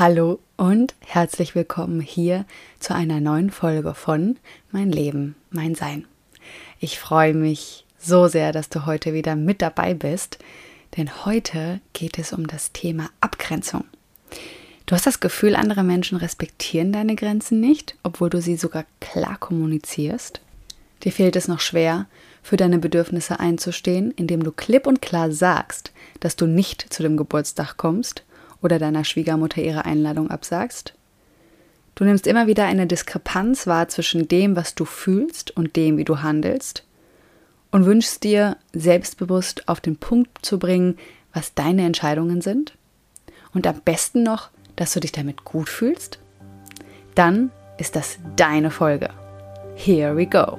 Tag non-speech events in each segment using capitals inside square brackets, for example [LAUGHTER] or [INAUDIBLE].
Hallo und herzlich willkommen hier zu einer neuen Folge von Mein Leben, mein Sein. Ich freue mich so sehr, dass du heute wieder mit dabei bist, denn heute geht es um das Thema Abgrenzung. Du hast das Gefühl, andere Menschen respektieren deine Grenzen nicht, obwohl du sie sogar klar kommunizierst. Dir fehlt es noch schwer, für deine Bedürfnisse einzustehen, indem du klipp und klar sagst, dass du nicht zu dem Geburtstag kommst oder deiner Schwiegermutter ihre Einladung absagst? Du nimmst immer wieder eine Diskrepanz wahr zwischen dem, was du fühlst und dem, wie du handelst und wünschst dir, selbstbewusst auf den Punkt zu bringen, was deine Entscheidungen sind und am besten noch, dass du dich damit gut fühlst? Dann ist das deine Folge. Here we go.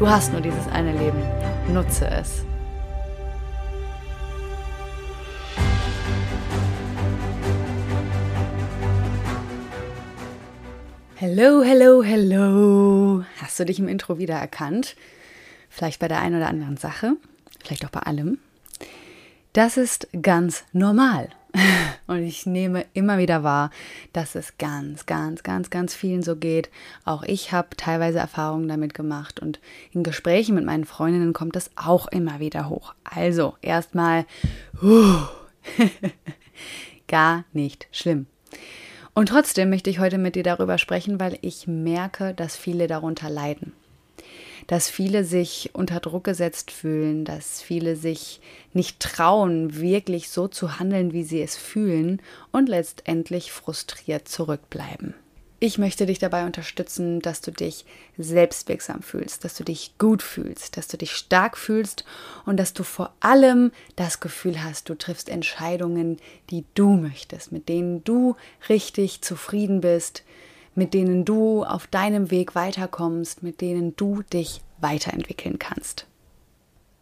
Du hast nur dieses eine Leben Nutze es. Hello, hello, hello. Hast du dich im Intro wieder erkannt? Vielleicht bei der einen oder anderen Sache, vielleicht auch bei allem. Das ist ganz normal. [LAUGHS] Und ich nehme immer wieder wahr, dass es ganz, ganz, ganz, ganz vielen so geht. Auch ich habe teilweise Erfahrungen damit gemacht und in Gesprächen mit meinen Freundinnen kommt das auch immer wieder hoch. Also erstmal [LAUGHS] gar nicht schlimm. Und trotzdem möchte ich heute mit dir darüber sprechen, weil ich merke, dass viele darunter leiden dass viele sich unter Druck gesetzt fühlen, dass viele sich nicht trauen, wirklich so zu handeln, wie sie es fühlen und letztendlich frustriert zurückbleiben. Ich möchte dich dabei unterstützen, dass du dich selbstwirksam fühlst, dass du dich gut fühlst, dass du dich stark fühlst und dass du vor allem das Gefühl hast, du triffst Entscheidungen, die du möchtest, mit denen du richtig zufrieden bist, mit denen du auf deinem Weg weiterkommst, mit denen du dich weiterentwickeln kannst.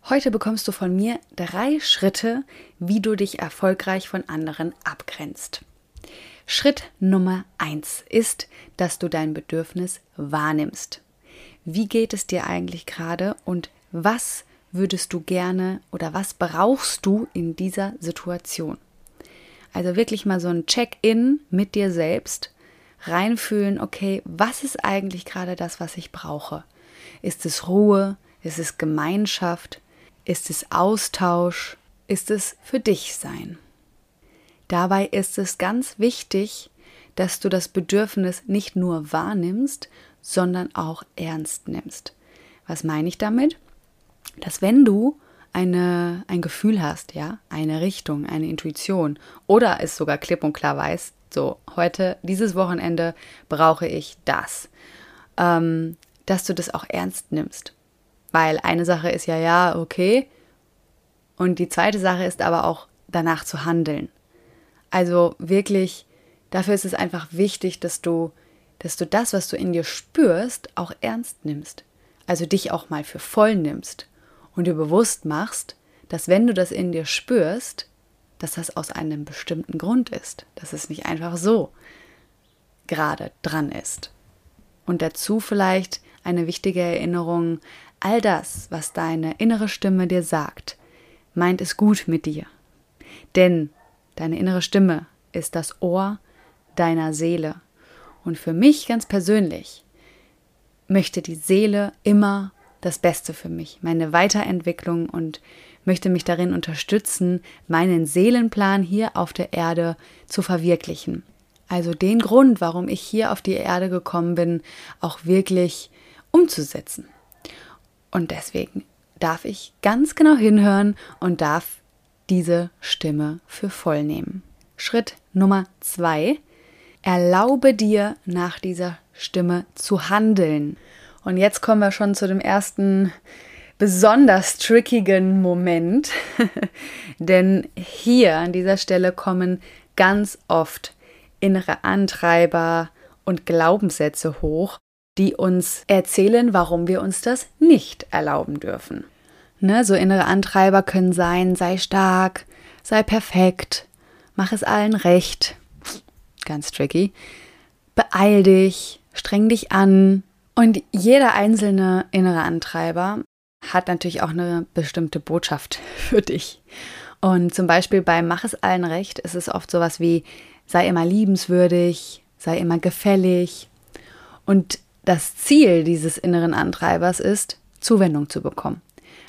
Heute bekommst du von mir drei Schritte, wie du dich erfolgreich von anderen abgrenzt. Schritt Nummer eins ist, dass du dein Bedürfnis wahrnimmst. Wie geht es dir eigentlich gerade und was würdest du gerne oder was brauchst du in dieser Situation? Also wirklich mal so ein Check-in mit dir selbst reinfühlen, okay, was ist eigentlich gerade das, was ich brauche? Ist es Ruhe? Ist es Gemeinschaft? Ist es Austausch? Ist es für dich sein? Dabei ist es ganz wichtig, dass du das Bedürfnis nicht nur wahrnimmst, sondern auch ernst nimmst. Was meine ich damit? Dass wenn du eine, ein Gefühl hast, ja, eine Richtung, eine Intuition oder es sogar klipp und klar weißt, so, heute, dieses Wochenende brauche ich das. Ähm, dass du das auch ernst nimmst. Weil eine Sache ist ja, ja, okay. Und die zweite Sache ist aber auch danach zu handeln. Also wirklich, dafür ist es einfach wichtig, dass du, dass du das, was du in dir spürst, auch ernst nimmst. Also dich auch mal für voll nimmst und dir bewusst machst, dass wenn du das in dir spürst, dass das aus einem bestimmten Grund ist, dass es nicht einfach so gerade dran ist. Und dazu vielleicht eine wichtige Erinnerung, all das, was deine innere Stimme dir sagt, meint es gut mit dir. Denn deine innere Stimme ist das Ohr deiner Seele. Und für mich ganz persönlich möchte die Seele immer das Beste für mich, meine Weiterentwicklung und möchte mich darin unterstützen, meinen Seelenplan hier auf der Erde zu verwirklichen. Also den Grund, warum ich hier auf die Erde gekommen bin, auch wirklich umzusetzen. Und deswegen darf ich ganz genau hinhören und darf diese Stimme für voll nehmen. Schritt Nummer zwei. Erlaube dir nach dieser Stimme zu handeln. Und jetzt kommen wir schon zu dem ersten besonders trickigen Moment, [LAUGHS] denn hier an dieser Stelle kommen ganz oft innere Antreiber und Glaubenssätze hoch, die uns erzählen, warum wir uns das nicht erlauben dürfen. Ne, so innere Antreiber können sein, sei stark, sei perfekt, mach es allen recht. Ganz tricky. Beeil dich, streng dich an. Und jeder einzelne innere Antreiber hat natürlich auch eine bestimmte Botschaft [LAUGHS] für dich. Und zum Beispiel beim Mach es allen recht ist es oft sowas wie, sei immer liebenswürdig, sei immer gefällig. Und das Ziel dieses inneren Antreibers ist, Zuwendung zu bekommen.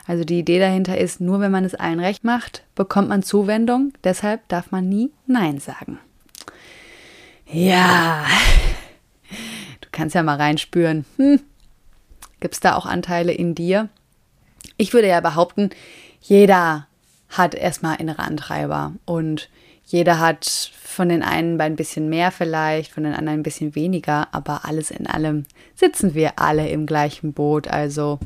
Also die Idee dahinter ist, nur wenn man es allen recht macht, bekommt man Zuwendung. Deshalb darf man nie Nein sagen. Ja, du kannst ja mal reinspüren. Hm. Gibt es da auch Anteile in dir? Ich würde ja behaupten, jeder hat erstmal innere Antreiber und jeder hat von den einen ein bisschen mehr vielleicht, von den anderen ein bisschen weniger, aber alles in allem sitzen wir alle im gleichen Boot, also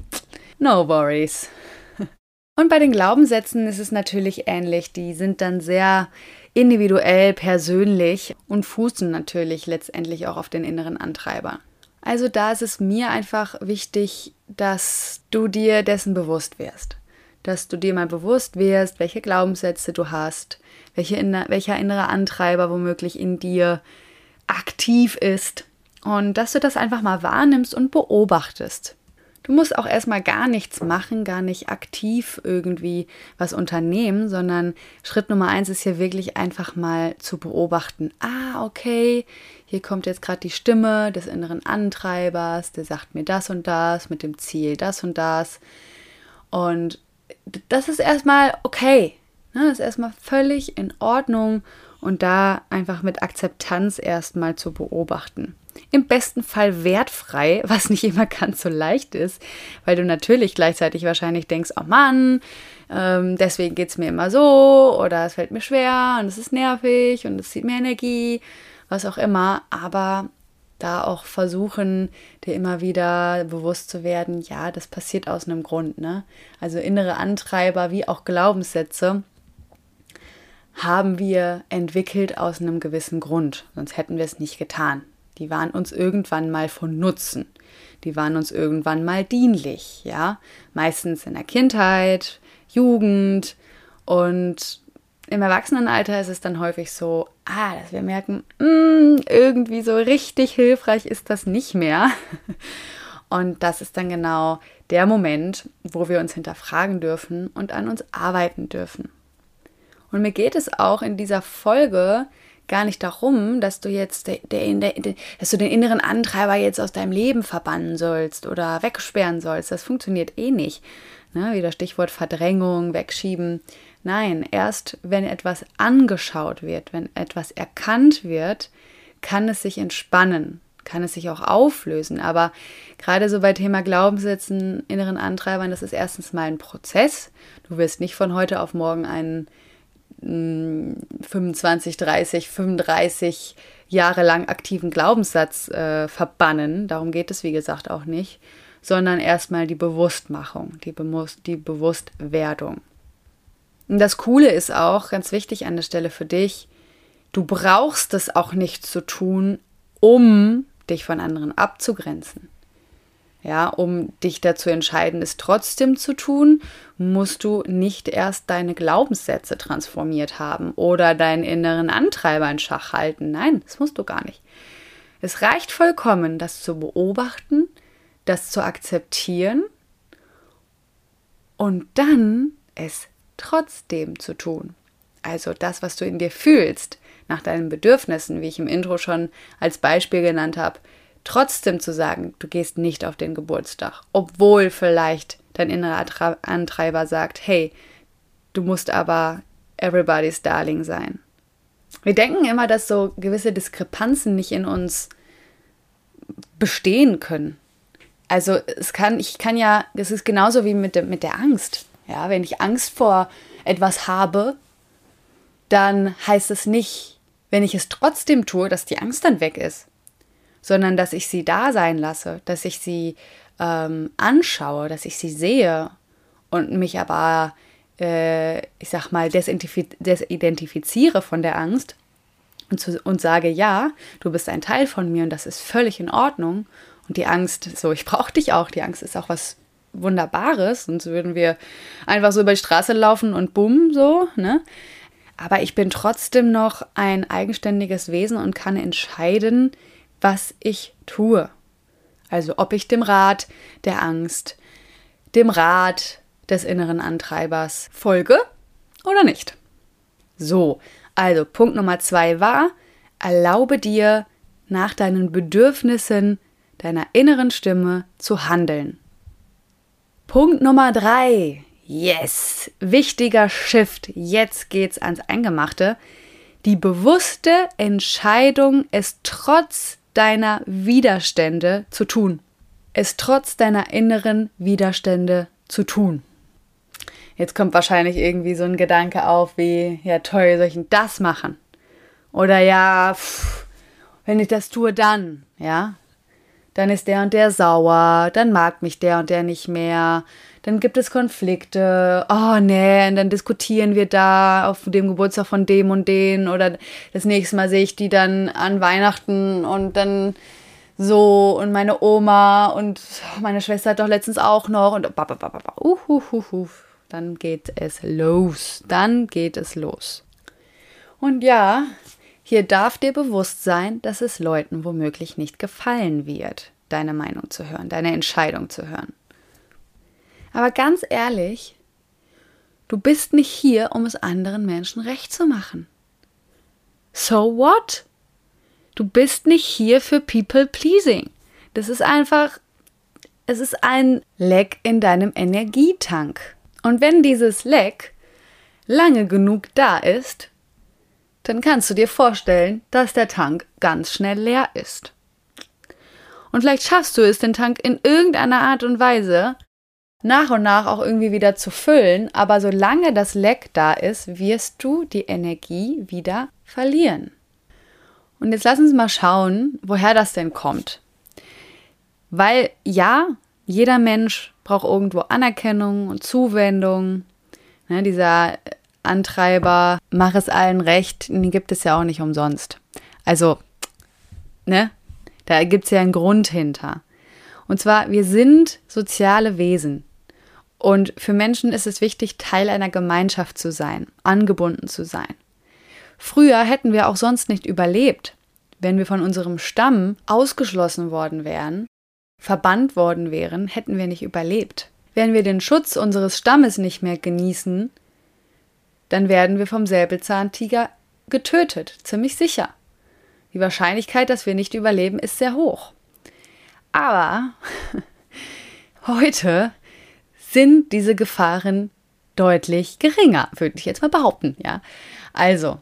no worries. [LAUGHS] Und bei den Glaubenssätzen ist es natürlich ähnlich. Die sind dann sehr individuell, persönlich und fußen natürlich letztendlich auch auf den inneren Antreiber. Also da ist es mir einfach wichtig, dass du dir dessen bewusst wirst. Dass du dir mal bewusst wirst, welche Glaubenssätze du hast, welche, welcher innere Antreiber womöglich in dir aktiv ist. Und dass du das einfach mal wahrnimmst und beobachtest. Du musst auch erstmal gar nichts machen, gar nicht aktiv irgendwie was unternehmen, sondern Schritt Nummer eins ist hier wirklich einfach mal zu beobachten. Ah, okay, hier kommt jetzt gerade die Stimme des inneren Antreibers, der sagt mir das und das mit dem Ziel das und das. Und das ist erstmal okay. Ne? Das ist erstmal völlig in Ordnung und da einfach mit Akzeptanz erstmal zu beobachten im besten Fall wertfrei, [LAUGHS] was nicht immer ganz so leicht ist, weil du natürlich gleichzeitig wahrscheinlich denkst, oh Mann, ähm, deswegen geht es mir immer so oder es fällt mir schwer und es ist nervig und es zieht mir Energie, was auch immer, aber da auch versuchen, dir immer wieder bewusst zu werden, ja, das passiert aus einem Grund, ne? Also innere Antreiber wie auch Glaubenssätze haben wir entwickelt aus einem gewissen Grund, sonst hätten wir es nicht getan. Die waren uns irgendwann mal von Nutzen. Die waren uns irgendwann mal dienlich, ja. Meistens in der Kindheit, Jugend und im Erwachsenenalter ist es dann häufig so, ah, dass wir merken, mh, mm, irgendwie so richtig hilfreich ist das nicht mehr. [LAUGHS] Und das ist dann genau der Moment, wo wir uns hinterfragen dürfen und an uns arbeiten dürfen. Und mir geht es auch in dieser Folge gar nicht darum, dass du jetzt der, der, der, dass du den inneren Antreiber jetzt aus deinem Leben verbannen sollst oder wegsperren sollst. Das funktioniert eh nicht. Ne? Wieder Stichwort Verdrängung, Wegschieben. Nein, erst wenn etwas angeschaut wird, wenn etwas erkannt wird, kann es sich entspannen, kann es sich auch auflösen. Aber gerade so bei Thema Glaubenssätzen, inneren Antreibern, das ist erstens mal ein Prozess. Du wirst nicht von heute auf morgen einen 25, 30, 35 Jahre lang aktiven Glaubenssatz äh, verbannen. Darum geht es, wie gesagt, auch nicht. Sondern erstmal die Bewusstmachung, die, Be die Bewusstwerdung. Und das Coole ist auch, ganz wichtig an der Stelle für dich, du brauchst es auch nicht zu tun, um dich von anderen abzugrenzen. Ja, um dich dazu entscheiden, es trotzdem zu tun, musst du nicht erst deine Glaubenssätze transformiert haben oder deinen inneren Antreiber in Schach halten. Nein, das musst du gar nicht. Es reicht vollkommen, das zu beobachten, das zu akzeptieren und dann es trotzdem zu tun. Also das, was du in dir fühlst, nach deinen Bedürfnissen, wie ich im Intro schon als Beispiel genannt habe, trotzdem zu sagen, du gehst nicht auf den Geburtstag, obwohl vielleicht dein innerer Antreiber sagt, hey, du musst aber everybody's darling sein. Wir denken immer, dass so gewisse Diskrepanzen nicht in uns bestehen können. Also es kann, ich kann ja, es ist genauso wie mit, mit der Angst. Ja, wenn ich Angst vor etwas habe, dann heißt es nicht, wenn ich es trotzdem tue, dass die Angst dann weg ist sondern dass ich sie da sein lasse, dass ich sie ähm, anschaue, dass ich sie sehe und mich aber, äh, ich sag mal, desidentifiziere von der Angst und, zu, und sage, ja, du bist ein Teil von mir und das ist völlig in Ordnung. Und die Angst, so, ich brauche dich auch. Die Angst ist auch was Wunderbares, sonst würden wir einfach so über die Straße laufen und bumm, so, ne? Aber ich bin trotzdem noch ein eigenständiges Wesen und kann entscheiden, was ich tue. Also ob ich dem Rat der Angst, dem Rat des inneren Antreibers folge oder nicht. So, also Punkt Nummer zwei war, erlaube dir nach deinen Bedürfnissen deiner inneren Stimme zu handeln. Punkt Nummer drei. Yes, wichtiger Shift. Jetzt geht's ans Eingemachte. Die bewusste Entscheidung, es trotz deiner Widerstände zu tun. Es trotz deiner inneren Widerstände zu tun. Jetzt kommt wahrscheinlich irgendwie so ein Gedanke auf wie, ja toll, soll ich denn das machen? Oder ja, pff, wenn ich das tue, dann, ja, dann ist der und der sauer, dann mag mich der und der nicht mehr, dann gibt es Konflikte, oh nee, und dann diskutieren wir da auf dem Geburtstag von dem und den oder das nächste Mal sehe ich die dann an Weihnachten und dann so und meine Oma und meine Schwester hat doch letztens auch noch und uh, uh, uh, uh, dann geht es los, dann geht es los. Und ja, hier darf dir bewusst sein, dass es Leuten womöglich nicht gefallen wird, deine Meinung zu hören, deine Entscheidung zu hören. Aber ganz ehrlich, du bist nicht hier, um es anderen Menschen recht zu machen. So what? Du bist nicht hier für People Pleasing. Das ist einfach, es ist ein Leck in deinem Energietank. Und wenn dieses Leck lange genug da ist, dann kannst du dir vorstellen, dass der Tank ganz schnell leer ist. Und vielleicht schaffst du es, den Tank in irgendeiner Art und Weise nach und nach auch irgendwie wieder zu füllen, aber solange das Leck da ist, wirst du die Energie wieder verlieren. Und jetzt lass uns mal schauen, woher das denn kommt. Weil ja, jeder Mensch braucht irgendwo Anerkennung und Zuwendung. Ne, dieser Antreiber, mach es allen recht, den gibt es ja auch nicht umsonst. Also, ne, da gibt es ja einen Grund hinter. Und zwar, wir sind soziale Wesen. Und für Menschen ist es wichtig, Teil einer Gemeinschaft zu sein, angebunden zu sein. Früher hätten wir auch sonst nicht überlebt, wenn wir von unserem Stamm ausgeschlossen worden wären, verbannt worden wären, hätten wir nicht überlebt. Wenn wir den Schutz unseres Stammes nicht mehr genießen, dann werden wir vom Säbelzahntiger getötet, ziemlich sicher. Die Wahrscheinlichkeit, dass wir nicht überleben, ist sehr hoch. Aber [LAUGHS] heute sind diese Gefahren deutlich geringer, würde ich jetzt mal behaupten, ja. Also,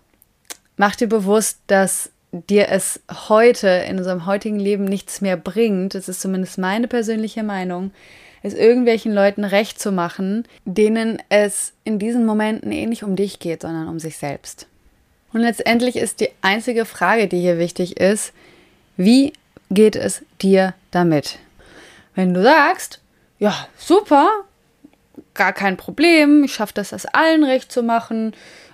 mach dir bewusst, dass dir es heute in unserem heutigen Leben nichts mehr bringt, das ist zumindest meine persönliche Meinung, es irgendwelchen Leuten recht zu machen, denen es in diesen Momenten eh nicht um dich geht, sondern um sich selbst. Und letztendlich ist die einzige Frage, die hier wichtig ist, wie geht es dir damit? Wenn du sagst, ja, super, gar kein Problem, ich schaffe das, das allen recht zu machen,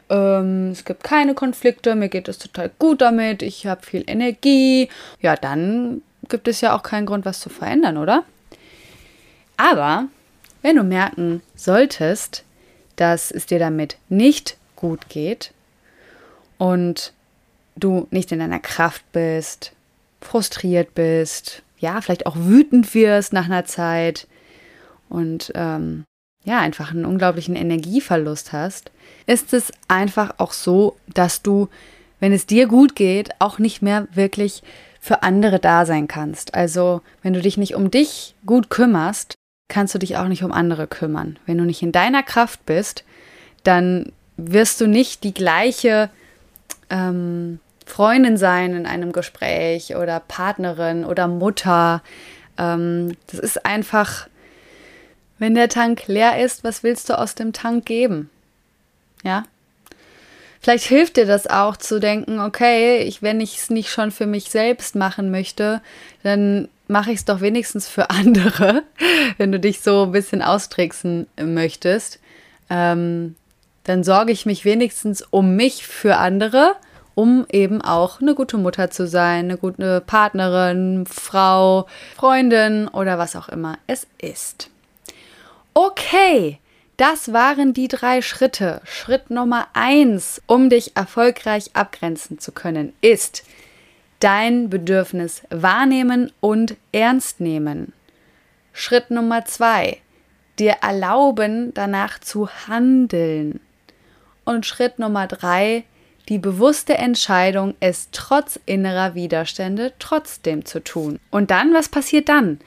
ähm, es gibt keine Konflikte, mir geht es total gut damit, ich habe viel Energie, ja, dann gibt es ja auch keinen Grund, was zu verändern, oder? Aber wenn du merken solltest, dass es dir damit nicht gut geht und du nicht in deiner Kraft bist, frustriert bist, ja, vielleicht auch wütend wirst nach einer Zeit und ähm, ja, einfach einen unglaublichen Energieverlust hast, ist es einfach auch so, dass du, wenn es dir gut geht, auch nicht mehr wirklich für andere da sein kannst. Also, wenn du dich nicht um dich gut kümmerst, kannst du dich auch nicht um andere kümmern. Wenn du nicht in deiner Kraft bist, dann wirst du nicht die gleiche ähm, Freundin sein in einem Gespräch oder Partnerin oder Mutter. Ähm, das ist einfach, wenn der Tank leer ist, was willst du aus dem Tank geben? Ja? Vielleicht hilft dir das auch zu denken, okay, ich, wenn ich es nicht schon für mich selbst machen möchte, dann mache ich es doch wenigstens für [LAUGHS] andere, wenn du dich so ein bisschen austricksen möchtest. Ähm, dann sorge ich mich wenigstens um mich für andere um eben auch eine gute Mutter zu sein, eine gute Partnerin, Frau, Freundin oder was auch immer es ist. Okay, das waren die drei Schritte. Schritt Nummer eins, um dich erfolgreich abgrenzen zu können, ist dein Bedürfnis wahrnehmen und ernst nehmen. Schritt Nummer zwei, dir erlauben, danach zu handeln. Und Schritt Nummer drei, die bewusste Entscheidung, es trotz innerer Widerstände trotzdem zu tun. Und dann, was passiert dann?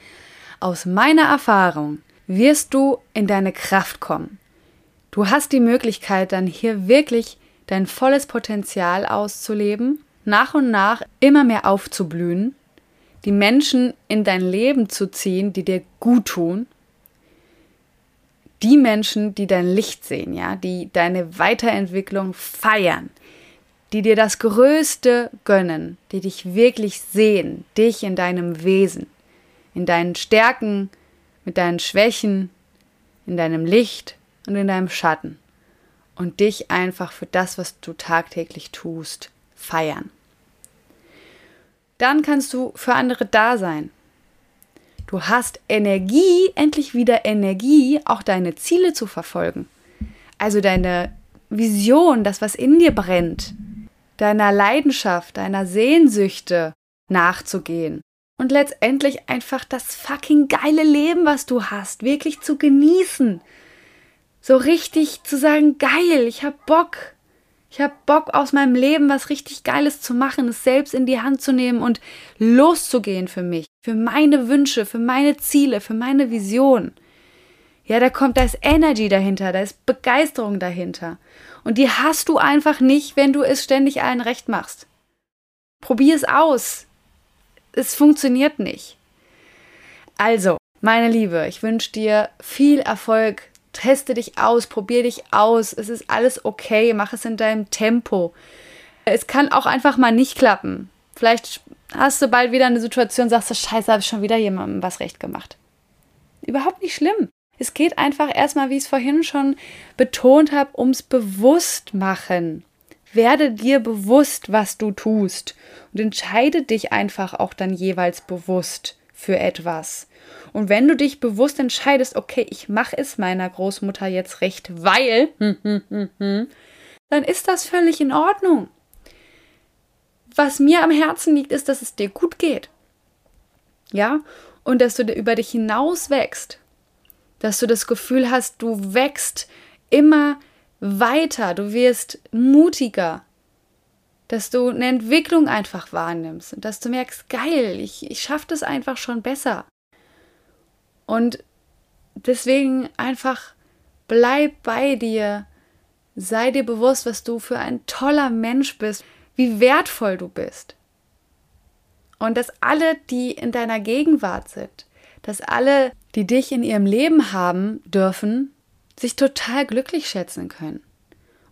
Aus meiner Erfahrung wirst du in deine Kraft kommen. Du hast die Möglichkeit, dann hier wirklich dein volles Potenzial auszuleben, nach und nach immer mehr aufzublühen, die Menschen in dein Leben zu ziehen, die dir gut tun, die Menschen, die dein Licht sehen, ja, die deine Weiterentwicklung feiern, die dir das Größte gönnen, die dich wirklich sehen, dich in deinem Wesen, in deinen Stärken, mit deinen Schwächen, in deinem Licht und in deinem Schatten. Und dich einfach für das, was du tagtäglich tust, feiern. Dann kannst du für andere da sein. Du hast Energie, endlich wieder Energie, auch deine Ziele zu verfolgen. Also deine Vision, das, was in dir brennt, deiner Leidenschaft, deiner Sehnsüchte nachzugehen und letztendlich einfach das fucking geile Leben, was du hast, wirklich zu genießen. So richtig zu sagen, geil, ich hab Bock. Ich hab Bock aus meinem Leben was richtig Geiles zu machen, es selbst in die Hand zu nehmen und loszugehen für mich, für meine Wünsche, für meine Ziele, für meine Vision. Ja, da kommt, da ist Energy dahinter, da ist Begeisterung dahinter. Und die hast du einfach nicht, wenn du es ständig allen recht machst. Probier es aus es funktioniert nicht. Also, meine Liebe, ich wünsche dir viel Erfolg. Teste dich aus, probier dich aus. Es ist alles okay, mach es in deinem Tempo. Es kann auch einfach mal nicht klappen. Vielleicht hast du bald wieder eine Situation, sagst du, scheiße, habe ich schon wieder jemandem was recht gemacht. Überhaupt nicht schlimm. Es geht einfach erstmal, wie ich es vorhin schon betont habe, ums Bewusstmachen. Werde dir bewusst, was du tust und entscheide dich einfach auch dann jeweils bewusst für etwas. Und wenn du dich bewusst entscheidest, okay, ich mache es meiner Großmutter jetzt recht, weil, [LAUGHS] dann ist das völlig in Ordnung. Was mir am Herzen liegt, ist, dass es dir gut geht. Ja, und dass du über dich hinaus wächst. Dass du das Gefühl hast, du wächst immer weiter, du wirst mutiger, dass du eine Entwicklung einfach wahrnimmst und dass du merkst, geil, ich, ich schaffe das einfach schon besser. Und deswegen einfach bleib bei dir, sei dir bewusst, was du für ein toller Mensch bist, wie wertvoll du bist. Und dass alle, die in deiner Gegenwart sind, dass alle, die dich in ihrem Leben haben dürfen, sich total glücklich schätzen können.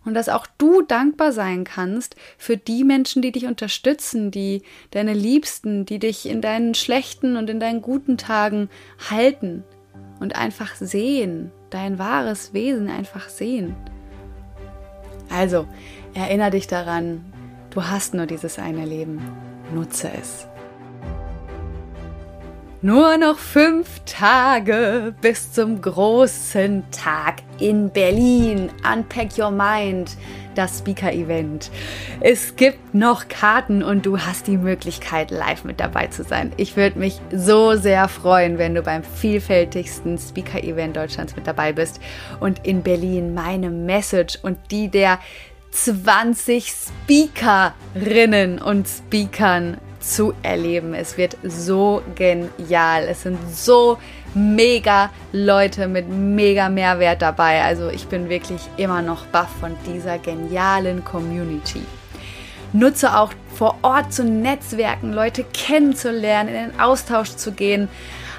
Und dass auch du dankbar sein kannst für die Menschen, die dich unterstützen, die deine Liebsten, die dich in deinen schlechten und in deinen guten Tagen halten und einfach sehen, dein wahres Wesen einfach sehen. Also, erinnere dich daran, du hast nur dieses eine Leben. Nutze es. Nur noch fünf Tage bis zum großen Tag in Berlin. Unpack Your Mind, das Speaker-Event. Es gibt noch Karten und du hast die Möglichkeit, live mit dabei zu sein. Ich würde mich so sehr freuen, wenn du beim vielfältigsten Speaker-Event Deutschlands mit dabei bist und in Berlin meine Message und die der 20 Speakerinnen und Speakern zu erleben. Es wird so genial. Es sind so mega Leute mit mega Mehrwert dabei. Also ich bin wirklich immer noch baff von dieser genialen Community. Nutze auch vor Ort zu netzwerken, Leute kennenzulernen, in den Austausch zu gehen,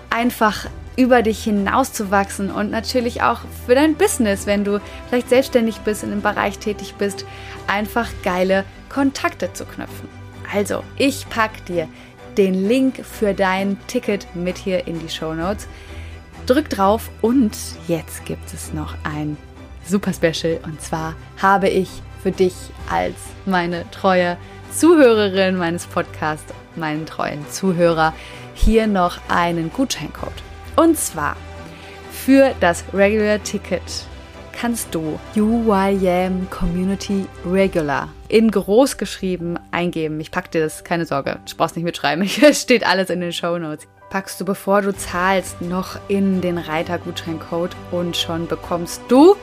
einfach über dich hinauszuwachsen und natürlich auch für dein Business, wenn du vielleicht selbstständig bist, in einem Bereich tätig bist, einfach geile Kontakte zu knüpfen. Also, ich packe dir den Link für dein Ticket mit hier in die Show Notes. Drück drauf und jetzt gibt es noch ein super Special und zwar habe ich für dich als meine treue Zuhörerin meines Podcasts, meinen treuen Zuhörer, hier noch einen Gutscheincode. Und zwar für das Regular Ticket kannst du UYM Community Regular in groß geschrieben eingeben. Ich pack dir das, keine Sorge, du brauchst nicht mitschreiben, [LAUGHS] es steht alles in den Show Notes. Packst du, bevor du zahlst, noch in den Reiter Gutscheincode und schon bekommst du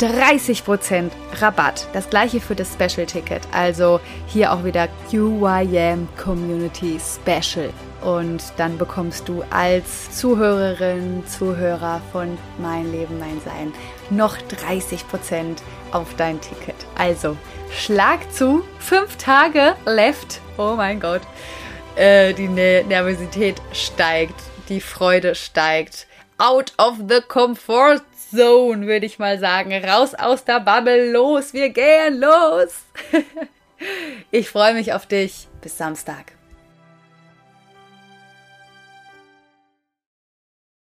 30% Rabatt. Das gleiche für das Special Ticket. Also hier auch wieder QYM Community Special. Und dann bekommst du als Zuhörerin, Zuhörer von Mein Leben, mein Sein noch 30% auf dein Ticket. Also schlag zu, fünf Tage left. Oh mein Gott. Äh, die Nervosität steigt, die Freude steigt. Out of the comfort Zone, würde ich mal sagen. Raus aus der Bubble, los, wir gehen los. [LAUGHS] ich freue mich auf dich. Bis Samstag.